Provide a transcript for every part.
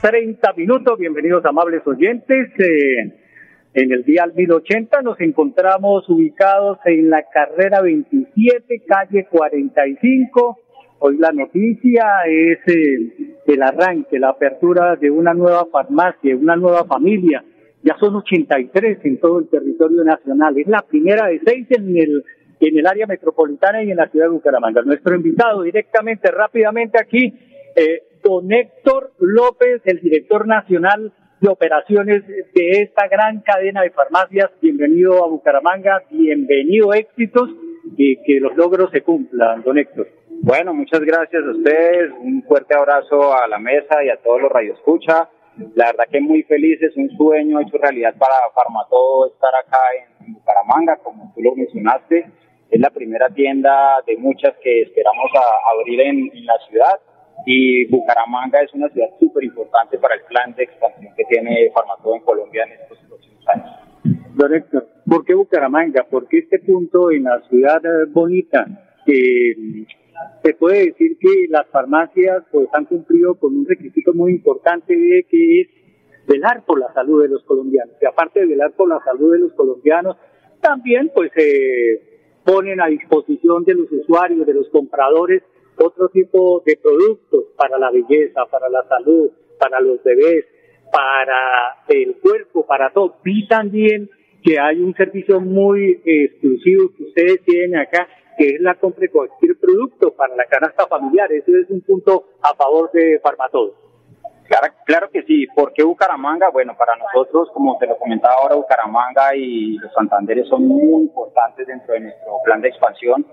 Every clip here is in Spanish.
30 minutos. Bienvenidos, amables oyentes. Eh, en el día 1080 nos encontramos ubicados en la carrera 27, calle 45 Hoy la noticia es eh, el arranque, la apertura de una nueva farmacia, una nueva familia. Ya son 83 en todo el territorio nacional. Es la primera de seis en el, en el área metropolitana y en la ciudad de Bucaramanga. Nuestro invitado directamente, rápidamente aquí, eh, don Héctor López, el director nacional de operaciones de esta gran cadena de farmacias. Bienvenido a Bucaramanga, bienvenido éxitos y que los logros se cumplan, don Héctor. Bueno, muchas gracias a ustedes, un fuerte abrazo a la mesa y a todos los radioescucha. La verdad que muy feliz, es un sueño hecho realidad para Farmatodo estar acá en, Bucaramanga, como tú lo mencionaste. Es la primera tienda de muchas que esperamos abrir en, la ciudad y Bucaramanga es una ciudad súper importante para el plan de expansión que tiene Farmatodo en Colombia en estos próximos años. Don Héctor, ¿por qué Bucaramanga? ¿Por qué este punto en la ciudad bonita? que se puede decir que las farmacias pues han cumplido con un requisito muy importante de que es velar por la salud de los colombianos. Y aparte de velar por la salud de los colombianos, también pues se ponen a disposición de los usuarios, de los compradores, otro tipo de productos para la belleza, para la salud, para los bebés, para el cuerpo, para todo. Vi también que hay un servicio muy exclusivo que ustedes tienen acá, que es la compra de cualquier producto para la canasta familiar. Ese es un punto a favor de Farmatodo. Claro, claro que sí. ¿Por qué Bucaramanga? Bueno, para nosotros, como te lo comentaba ahora, Bucaramanga y los Santanderes son muy importantes dentro de nuestro plan de expansión.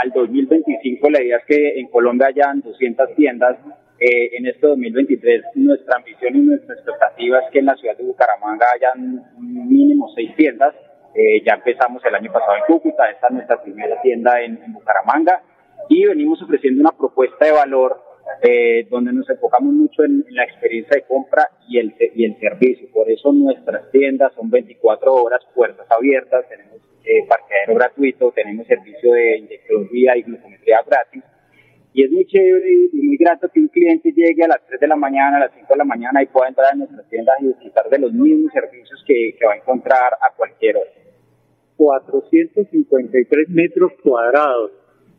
Al 2025 la idea es que en Colombia hayan 200 tiendas. Eh, en este 2023 nuestra ambición y nuestra expectativa es que en la ciudad de Bucaramanga hayan mínimo seis tiendas eh, ya empezamos el año pasado en Cúcuta, esta es nuestra primera tienda en, Bucaramanga y venimos ofreciendo una propuesta de valor eh, donde nos enfocamos mucho en, la experiencia de compra y el, y el servicio. Por eso nuestras tiendas son 24 horas, puertas abiertas, tenemos eh, parqueadero gratuito, tenemos servicio de inyectología y glucometría gratis. Y es muy chévere y muy grato que un cliente llegue a las 3 de la mañana, a las 5 de la mañana y pueda entrar a nuestras tiendas y disfrutar de los mismos servicios que, que va a encontrar a cualquier hora. 453 metros cuadrados.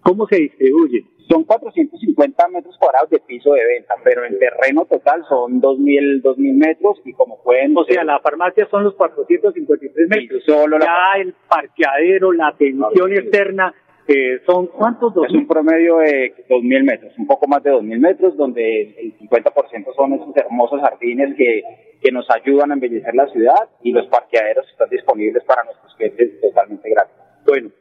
¿Cómo se distribuye? Son 450 metros cuadrados de piso de venta, pero en terreno total son 2.000, 2000 metros y como pueden... O sea, la farmacia son los 453 metros. solo ya el parqueadero, la atención externa, eh, son cuántos? Es un promedio de 2.000 metros, un poco más de 2.000 metros, donde el 50% son esos hermosos jardines que que nos ayudan a embellecer la ciudad y los parqueaderos están disponibles para nuestros clientes totalmente gratis. Bueno,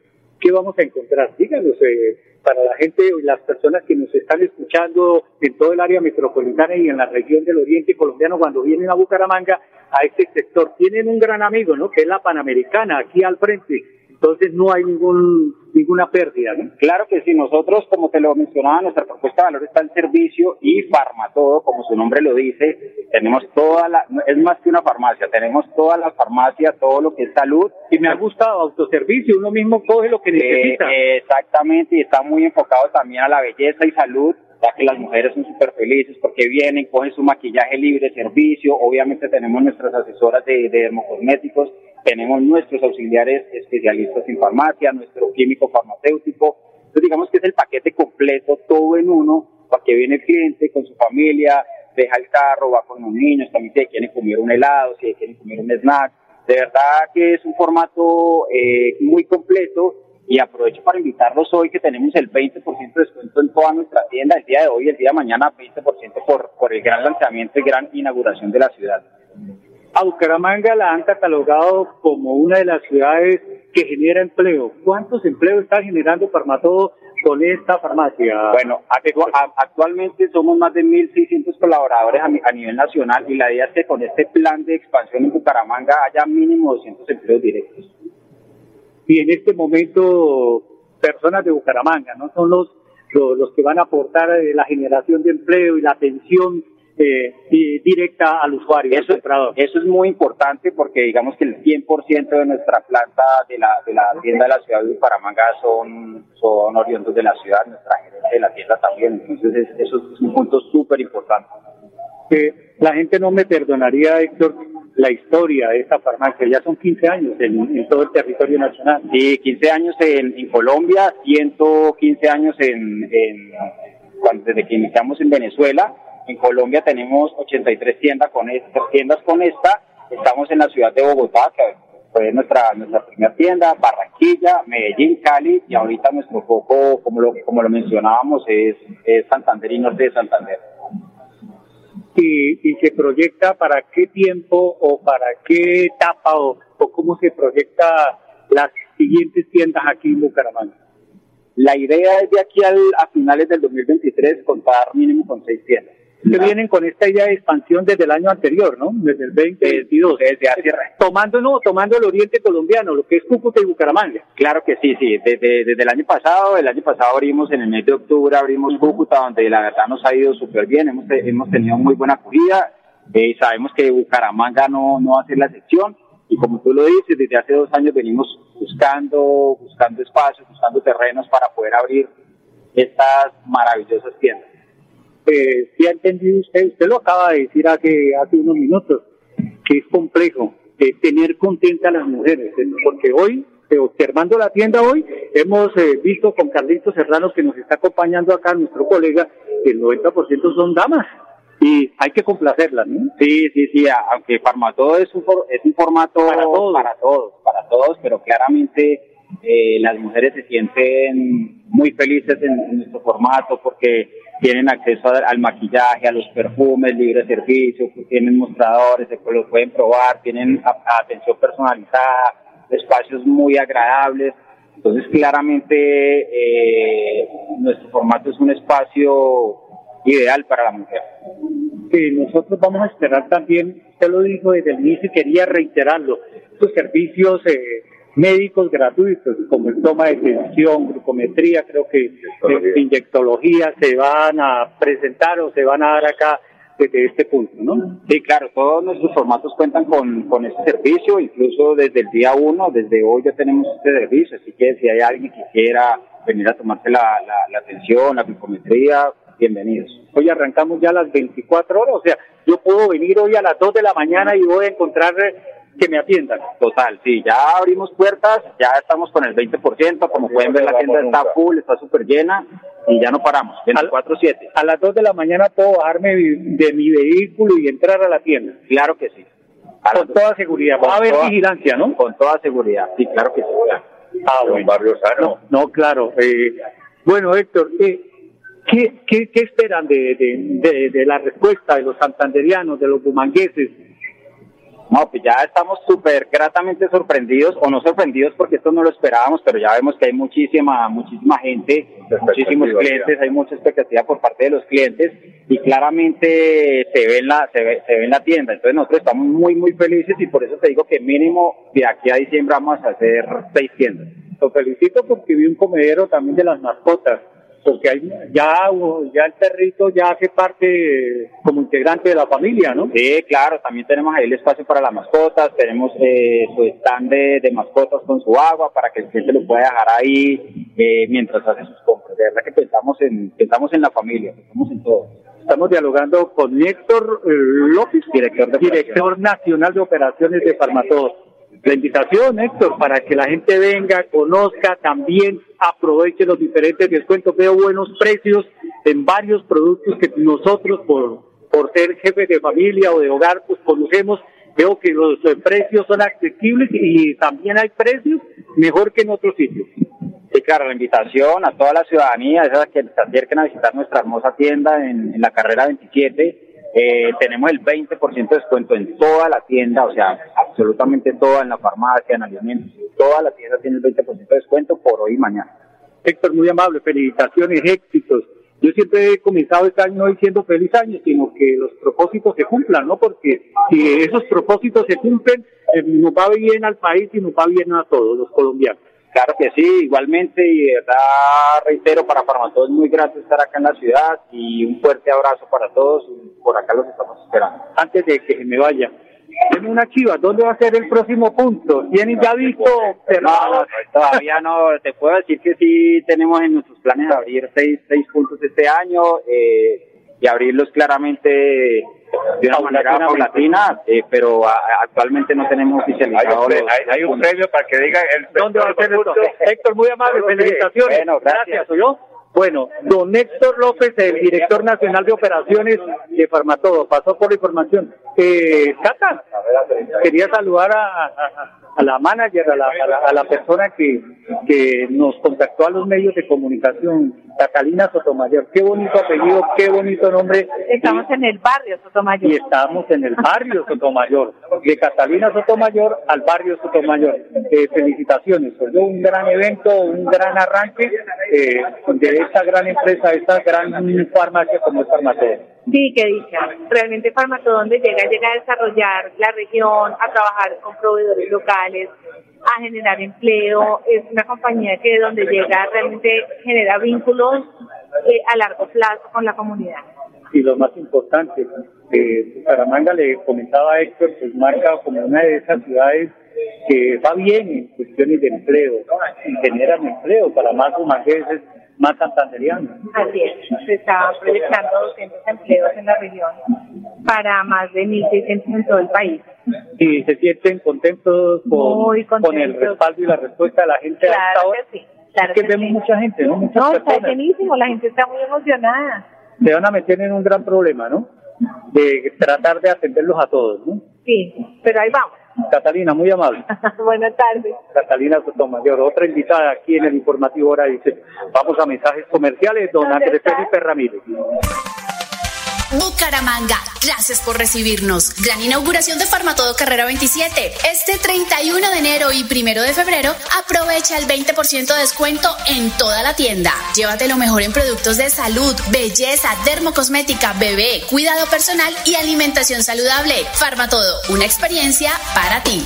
¿qué vamos a encontrar? Díganos, eh, para la gente y las personas que nos están escuchando en todo el área metropolitana y en la región del oriente colombiano cuando vienen a Bucaramanga, a este sector, tienen un gran amigo, ¿no? Que es la Panamericana, aquí al frente entonces no hay ningún ninguna pérdida. ¿no? Claro que sí, nosotros, como te lo mencionaba, nuestra propuesta de valor está en servicio y Farmatodo, como su nombre lo dice, tenemos toda la, es más que una farmacia, tenemos toda la farmacia, todo lo que es salud. Y me ha gustado autoservicio, uno mismo coge lo que necesita. exactamente, y está muy enfocado también a la belleza y salud ya que las mujeres son súper felices porque vienen, cogen su maquillaje libre, servicio, obviamente tenemos nuestras asesoras de, de dermocosméticos, tenemos nuestros auxiliares especialistas en farmacia, nuestro químico farmacéutico, entonces digamos que es el paquete completo, todo en uno, para que viene el cliente con su familia, deja el carro, va con los niños, también si quieren comer un helado, si quieren comer un snack, de verdad que es un formato eh, muy completo y aprovecho para invitarlos hoy que tenemos el 20% de descuento en toda nuestra tienda, el día de hoy, el día de mañana 20% por, por el gran lanzamiento y gran inauguración de la ciudad. A Bucaramanga la han catalogado como una de las ciudades que genera empleo. ¿Cuántos empleos está generando Farmatodo con esta farmacia? Bueno, actualmente somos más de 1.600 colaboradores a, nivel nacional y la idea es que con este plan de expansión en Bucaramanga haya mínimo 200 empleos directos. Y en este momento, personas de Bucaramanga, ¿no? Son los, los, que van a aportar eh, la generación de empleo y la atención eh, directa al usuario. Eso, eso es muy importante porque digamos que el 100% de nuestra planta de la, de la tienda de la ciudad de Bucaramanga son, son oriundos de la ciudad, nuestra gerente de la tienda también. Entonces eso es un punto súper importante. Que la gente no me perdonaría, Héctor, la historia de esta farmacia. Ya son 15 años en, todo el territorio nacional. Sí, 15 años en, en Colombia, 115 años en, en cuando, desde que iniciamos en Venezuela en Colombia tenemos 83 tiendas con, esta, tiendas con esta. Estamos en la ciudad de Bogotá, que fue nuestra, nuestra primera tienda, Barranquilla, Medellín, Cali, y ahorita nuestro foco, como lo, como lo mencionábamos, es, Santander y Norte de Santander. Y, y, se proyecta para qué tiempo o para qué etapa o, o cómo se proyecta las siguientes tiendas aquí en Bucaramanga. La idea es de aquí al, a finales del 2023 contar mínimo con seis tiendas que vienen con esta idea de expansión desde el año anterior, ¿no? Desde el 2022. Desde hace... Tomando, no, tomando el oriente colombiano, lo que es Cúcuta y Bucaramanga. Claro que sí, sí. Desde, desde el año pasado, el año pasado abrimos en el mes de octubre, abrimos Cúcuta, donde la verdad nos ha ido súper bien. Hemos, hemos tenido muy buena acogida. Eh, sabemos que Bucaramanga no, no va a ser la excepción. Y como tú lo dices, desde hace dos años venimos buscando, buscando espacios, buscando terrenos para poder abrir estas maravillosas tiendas eh, si ha entendido usted, usted lo acaba de decir hace, hace unos minutos, que es complejo eh, tener contenta a las mujeres, ¿eh? porque hoy, eh, observando la tienda hoy, hemos visto con Carlitos Serrano que nos está acompañando acá, nuestro colega, que el 90% son damas y hay que complacerlas, ¿no? Sí, sí, sí, aunque Farmatodo es un, es un formato para todos, para todos, para todos pero claramente eh, las mujeres se sienten muy felices en, nuestro formato porque tienen acceso al, maquillaje, a los perfumes, libre servicio, tienen mostradores, se los pueden probar, tienen atención personalizada, espacios muy agradables. Entonces, claramente, eh, nuestro formato es un espacio ideal para la mujer. Sí, nosotros vamos a esperar también, usted lo dijo desde el inicio y quería reiterarlo, estos servicios eh, médicos gratuitos, como el toma de tensión, glucometría, creo que inyectología se van a presentar o se van a dar acá desde este punto, ¿no? Sí, claro, todos nuestros formatos cuentan con, con este servicio, incluso desde el día uno, desde hoy ya tenemos este servicio, así que si hay alguien que quisiera venir a tomarse la, la, la atención, la glucometría, bienvenidos. Hoy arrancamos ya a las 24 horas, o sea, yo puedo venir hoy a las 2 de la mañana y voy a encontrar que me atiendan. Total, sí, ya abrimos puertas, ya estamos con el 20%, como pueden ver la tienda está full, está súper llena y ya no paramos, 24-7. A las 2 de la mañana puedo bajarme de mi vehículo y entrar a la tienda. Claro que sí. con toda seguridad, va a haber vigilancia, ¿no? Con toda seguridad, sí, claro que sí. Ah, bueno. Un barrio sano. No, claro. Eh, bueno, Héctor, eh, ¿qué, qué, qué esperan de, de, de, la respuesta de los santanderianos, de los bumangueses? No, pues ya estamos súper gratamente sorprendidos, o no sorprendidos porque esto no lo esperábamos, pero ya vemos que hay muchísima, muchísima gente, muchísimos clientes, hay mucha expectativa por parte de los clientes y claramente se ve en la, se ve, se ve en la tienda. Entonces nosotros estamos muy, muy felices y por eso te digo que mínimo de aquí a diciembre vamos a hacer seis tiendas. Lo felicito porque vi un comedero también de las mascotas porque hay, ya, ya el perrito ya hace parte como integrante de la familia, ¿no? Sí, claro, también tenemos ahí el espacio para las mascotas, tenemos eh, su stand de, mascotas con su agua para que el cliente lo pueda dejar ahí eh, mientras hace sus compras. De verdad que pensamos en, pensamos en la familia, pensamos en todo. Estamos dialogando con Héctor eh, López, director, director nacional de operaciones de Farmatodo la invitación, Héctor, para que la gente venga, conozca, también aproveche los diferentes descuentos. Veo buenos precios en varios productos que nosotros, por, por ser jefes de familia o de hogar, pues conocemos. Veo que los precios son accesibles y también hay precios mejor que en otros sitios. Sí, claro, la invitación a toda la ciudadanía es a que se acerquen a visitar nuestra hermosa tienda en, en la carrera 27 Eh, tenemos el 20% de descuento en toda la tienda, o sea, absolutamente toda, en la farmacia, en alimentos, toda la tienda tiene el 20% de descuento por hoy y mañana. Héctor, muy amable, felicitaciones, éxitos. Yo siempre he comenzado este año no diciendo feliz año, sino que los propósitos se cumplan, ¿no? Porque si esos propósitos se cumplen, eh, nos va bien al país y nos va bien a todos los colombianos. Claro que sí, igualmente, y de verdad reitero, para Farmatodo es muy grato estar acá en la ciudad y un fuerte abrazo para todos, por acá los estamos esperando. Antes de que me vaya, tiene una chiva, ¿dónde va a ser el próximo punto? ¿Tienen ya visto? No, todavía no, te puedo decir que sí tenemos en nuestros planes abrir seis, seis puntos este año eh, y abrirlos claramente de una manera paulatina, eh, pero actualmente no tenemos oficializado. Hay, un, premio para que diga el ¿Dónde va a ser esto? Héctor, muy amable, felicitaciones. Bueno, gracias. gracias yo. Bueno, don Héctor López, el director nacional de operaciones de Farmatodo, pasó por la información. Eh, Cata, quería saludar a, a la manager, a la, a la, persona que, que nos contactó a los medios de comunicación, Catalina Sotomayor. Qué bonito apellido, qué bonito nombre. Estamos en el barrio Sotomayor. Y estamos en el barrio Sotomayor, de Catalina Sotomayor al barrio Sotomayor. Eh, felicitaciones, fue un gran evento, un gran arranque eh, de esta gran empresa, esta gran farmacia como es Farmatodo. Sí, que dicha. Realmente Farmatodo donde llega, llega a desarrollar la región, a trabajar con proveedores locales, a generar empleo. Es una compañía que donde llega realmente genera vínculos eh, a largo plazo con la comunidad. Y lo más importante, eh, le comentaba a Héctor, pues marca como una de esas ciudades que va bien en cuestiones de empleo y generan empleo para más o más veces más santanderianos. Así es, se está proyectando 200 empleos en la región para más de 1.600 en todo el país. ¿Y se sienten contentos con, con el respaldo y la respuesta de la gente claro hasta ahora? Que sí, claro es que, vemos mucha gente, ¿no? Muchas no, está buenísimo, la gente está muy emocionada. Se van a meter en un gran problema, ¿no? De tratar de atenderlos a todos, ¿no? Sí, pero ahí vamos. Catalina, muy amable. Buenas tardes. Catalina Sotomayor, otra invitada aquí en el informativo ahora dice, vamos a mensajes comerciales, don Andrés Felipe Ramírez. Bucaramanga, gracias por recibirnos. Gran inauguración de Farmatodo Carrera 27. Este 31 de enero y 1 de febrero, aprovecha el 20% de descuento en toda la tienda. Llévate lo mejor en productos de salud, belleza, dermocosmética, bebé, cuidado personal y alimentación saludable. Farmatodo, una experiencia para ti.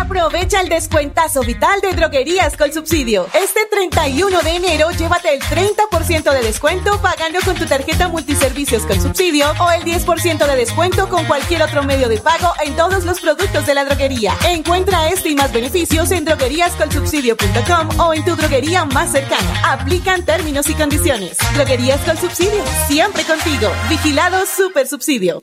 Aprovecha el descuentazo vital de droguerías con subsidio. Este 31 de enero llévate el 30% de descuento pagando con tu tarjeta multiservicios con subsidio o el 10% de descuento con cualquier otro medio de pago en todos los productos de la droguería. Encuentra este y más beneficios en drogueríascolsubsidio.com o en tu droguería más cercana. Aplican términos y condiciones. Droguerías con subsidio, siempre contigo. Vigilado Super Subsidio.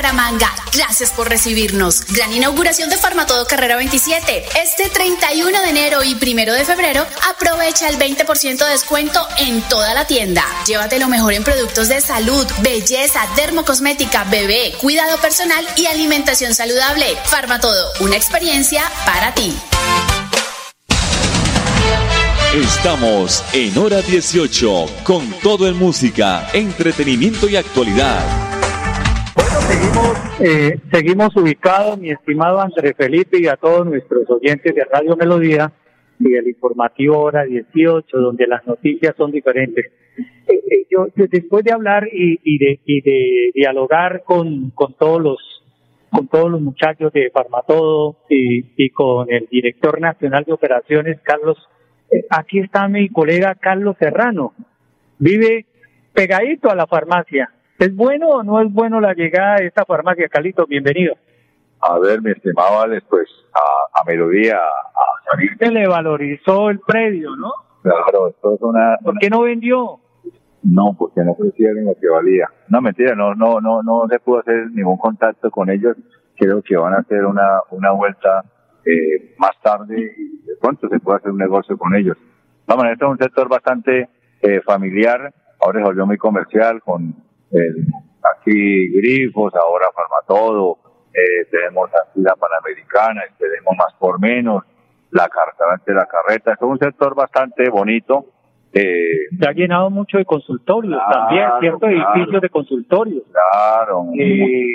Bucaramanga. Gracias por recibirnos. Gran inauguración de Farmatodo Carrera 27. Este 31 de enero y 1 de febrero aprovecha el 20% de descuento en toda la tienda. Llévate lo mejor en productos de salud, belleza, dermocosmética, bebé, cuidado personal y alimentación saludable. Farmatodo, una experiencia para ti. Estamos en hora 18 con todo en música, entretenimiento y actualidad. Seguimos, eh, seguimos ubicados, mi estimado Andrés Felipe y a todos nuestros oyentes de Radio Melodía y el informativo hora 18, donde las noticias son diferentes. Eh, eh, yo, después de hablar y, de, y de dialogar con, todos los con todos los muchachos de Farmatodo y, y con el director nacional de operaciones, Carlos aquí está mi colega Carlos Serrano. Vive pegadito a la farmacia. ¿Es bueno o no es bueno la llegada de esta farmacia, Carlito? Bienvenido. A ver, mi estimado Alex, pues a, a Melodía, a salir. Se le valorizó el predio, ¿no? Claro, esto es una... ¿Por qué no vendió? No, porque no ofrecieron lo que valía. No, mentira, no, no, no, no se pudo hacer ningún contacto con ellos. Creo que van a hacer una, una vuelta eh, más tarde y de pronto se puede hacer un negocio con ellos. Vamos, este es un sector bastante eh, familiar, ahora se volvió muy comercial con el, aquí grifos, ahora Farmatodo, eh, tenemos aquí la Panamericana, tenemos más por menos, la carta la carreta, es un sector bastante bonito. Eh, se ha llenado mucho de consultorios también, ciertos edificios de consultorios. Claro, eh,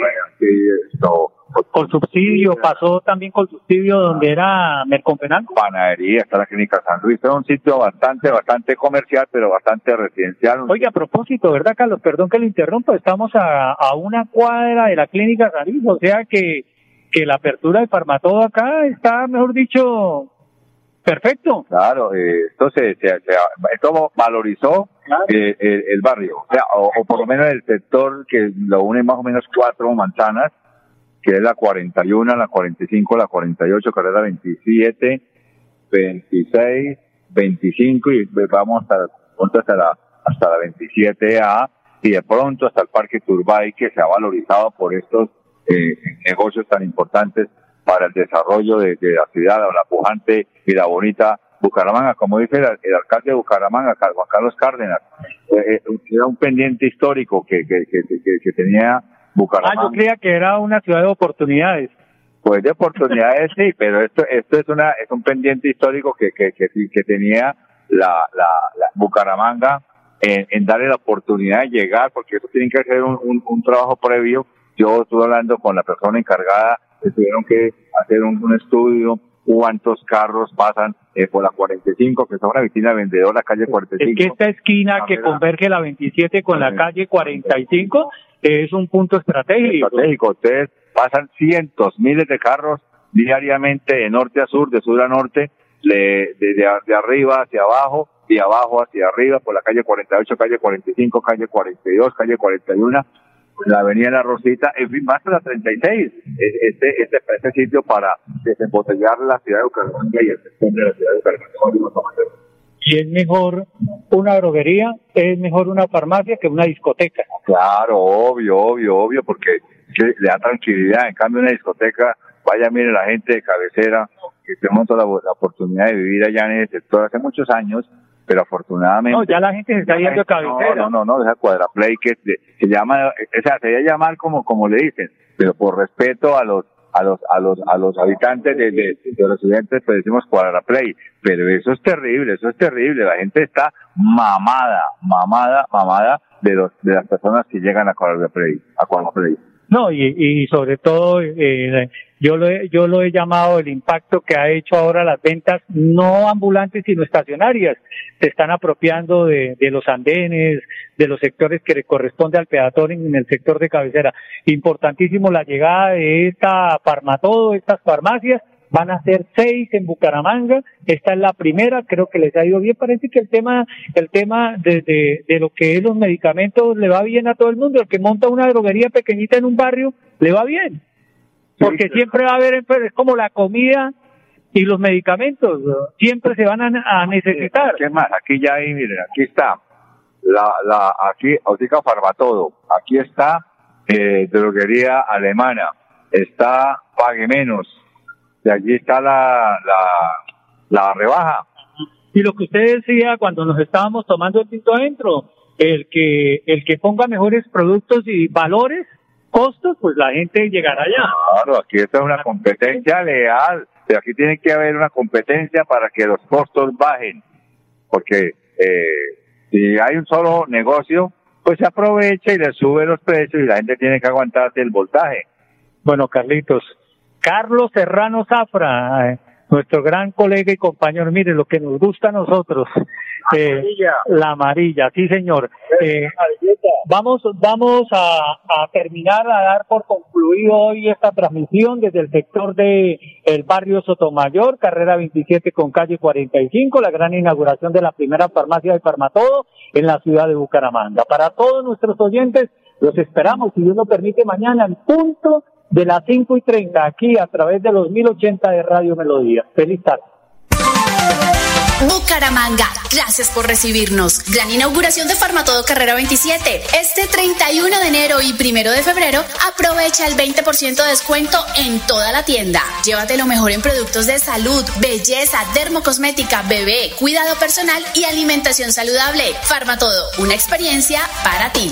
esto, con subsidio, pasó también con subsidio donde era Mercompenango. Panadería, está la clínica San Luis, es un sitio bastante, bastante comercial, pero bastante residencial. Oye, a propósito, ¿verdad, Carlos? Perdón que le interrumpa, estamos a, a una cuadra de la clínica San Luis, o sea que, que la apertura de Farmatodo acá está, mejor dicho, perfecto. Claro, eh, esto, se, se, esto valorizó eh, el, barrio, o, sea, o, o por lo menos el sector que lo une más o menos cuatro manzanas, que es la 41, la 45, la 48, carrera 27, 26, 25 y vamos hasta, hasta la, hasta la 27A y de pronto hasta el Parque Turbay que se ha valorizado por estos eh, negocios tan importantes para el desarrollo de, la ciudad, la pujante y la bonita Bucaramanga, como dice el, alcalde de Bucaramanga, Juan Carlos Cárdenas, eh, eh, era un pendiente histórico que, que, que, que tenía Bucaramanga. Ah, yo creía que era una ciudad de oportunidades. Pues de oportunidades sí, pero esto esto es una es un pendiente histórico que que, que, que tenía la, la, Bucaramanga en, en, darle la oportunidad de llegar, porque eso tiene que un, un, un trabajo previo. Yo estuve hablando con la persona encargada, tuvieron que hacer un, un estudio, cuántos carros pasan eh, por la 45, que es una vitrina vendedora, calle 45. Es que esta esquina que converge la 27 con la calle 45 es un punto estratégico. Estratégico. Ustedes pasan cientos, miles de carros diariamente de norte a sur, de sur a norte, de, de, de, arriba hacia abajo, de abajo hacia arriba, por la calle 48, calle 45, calle 42, calle 41, la avenida La Rosita, en fin, más de la 36, este, este, este sitio para desembotellar la ciudad de Bucaramanga y el sector de la ciudad de Bucaramanga y es mejor una droguería, es mejor una farmacia que una discoteca. Claro, obvio, obvio, obvio, porque le da tranquilidad. En cambio, una discoteca, vaya, mire la gente de cabecera, que tenemos la, la oportunidad de vivir allá en el sector hace muchos años, pero afortunadamente. No, ya la gente se está yendo a cabecera. No, no, no, esa cuadraplay que se llama, o sea, se debe llamar como, como le dicen, pero por respeto a los a los a los a los habitantes de, de, los residentes pues decimos play pero eso es terrible eso es terrible la gente está mamada mamada mamada de los de las personas que llegan a play a play no y, y sobre todo eh, yo lo he, yo lo he llamado el impacto que ha hecho ahora las ventas no ambulantes sino estacionarias se están apropiando de, de los andenes de los sectores que le corresponde al peatón en el sector de cabecera. Importantísimo la llegada de esta farmatodo, estas farmacias, van a ser seis en Bucaramanga, esta es la primera, creo que les ha ido bien, parece que el tema, el tema de, de, de lo que es los medicamentos le va bien a todo el mundo, el que monta una droguería pequeñita en un barrio, le va bien, porque siempre va a haber, es como la comida y los medicamentos, siempre se van a, necesitar. ¿Qué más? Aquí ya hay, miren, aquí está. La, la, aquí, Autica Farmatodo, aquí está eh, droguería alemana, está Pague Menos, de allí está la, la, la rebaja. Y lo que usted decía cuando nos estábamos tomando el tinto adentro, el que, el que ponga mejores productos y valores, costos, pues la gente llegará allá. Claro, aquí esto es una competencia leal, pero aquí tiene que haber una competencia para que los costos bajen, porque eh, si hay un solo negocio, pues se aprovecha y le sube los precios y la gente tiene que aguantarse el voltaje. Bueno, Carlitos, Carlos Serrano Zafra, eh, nuestro gran colega y compañero, mire lo que nos gusta a nosotros, eh, la amarilla, sí señor. Eh, vamos, vamos a, a, terminar a dar por concluido hoy esta transmisión desde el sector de el barrio Sotomayor, carrera 27 con calle 45, la gran inauguración de la primera farmacia de Farmatodo en la ciudad de Bucaramanga. Para todos nuestros oyentes, los esperamos, si Dios lo permite, mañana en punto de las 5 y 30 aquí a través de los 1080 de Radio Melodía. Feliz tarde. Bucaramanga, gracias por recibirnos. Gran inauguración de Farmatodo Carrera 27. Este 31 de enero y 1 de febrero, aprovecha el 20% de descuento en toda la tienda. Llévate lo mejor en productos de salud, belleza, dermocosmética, bebé, cuidado personal y alimentación saludable. Farmatodo, una experiencia para ti.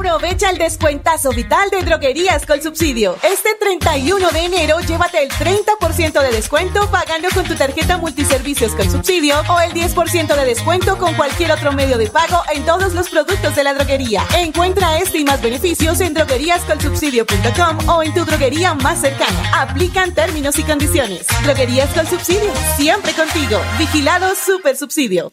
Aprovecha el descuentazo vital de droguerías con subsidio. Este 31 de enero llévate el 30% de descuento pagando con tu tarjeta multiservicios con subsidio o el 10% de descuento con cualquier otro medio de pago en todos los productos de la droguería. Encuentra este y más beneficios en drogueríascolsubsidio.com o en tu droguería más cercana. Aplican términos y condiciones. Droguerías con subsidio, siempre contigo. Vigilado Super Subsidio.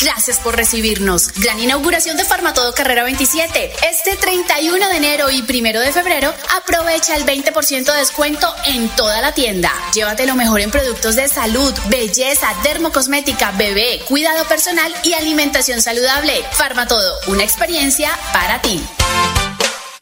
Gracias por recibirnos. Gran inauguración de Farmatodo Carrera 27. Este 31 de enero y 1 de febrero, aprovecha el 20% de descuento en toda la tienda. Llévate lo mejor en productos de salud, belleza, dermocosmética, bebé, cuidado personal y alimentación saludable. Farmatodo, una experiencia para ti.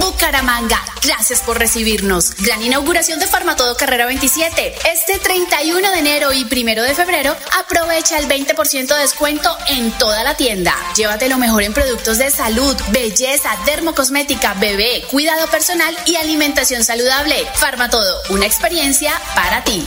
Bucaramanga, gracias por recibirnos. Gran inauguración de Farmatodo Carrera 27. Este 31 de enero y 1 de febrero, aprovecha el 20% de descuento en toda la tienda. Llévate lo mejor en productos de salud, belleza, dermocosmética, bebé, cuidado personal y alimentación saludable. Farmatodo, una experiencia para ti.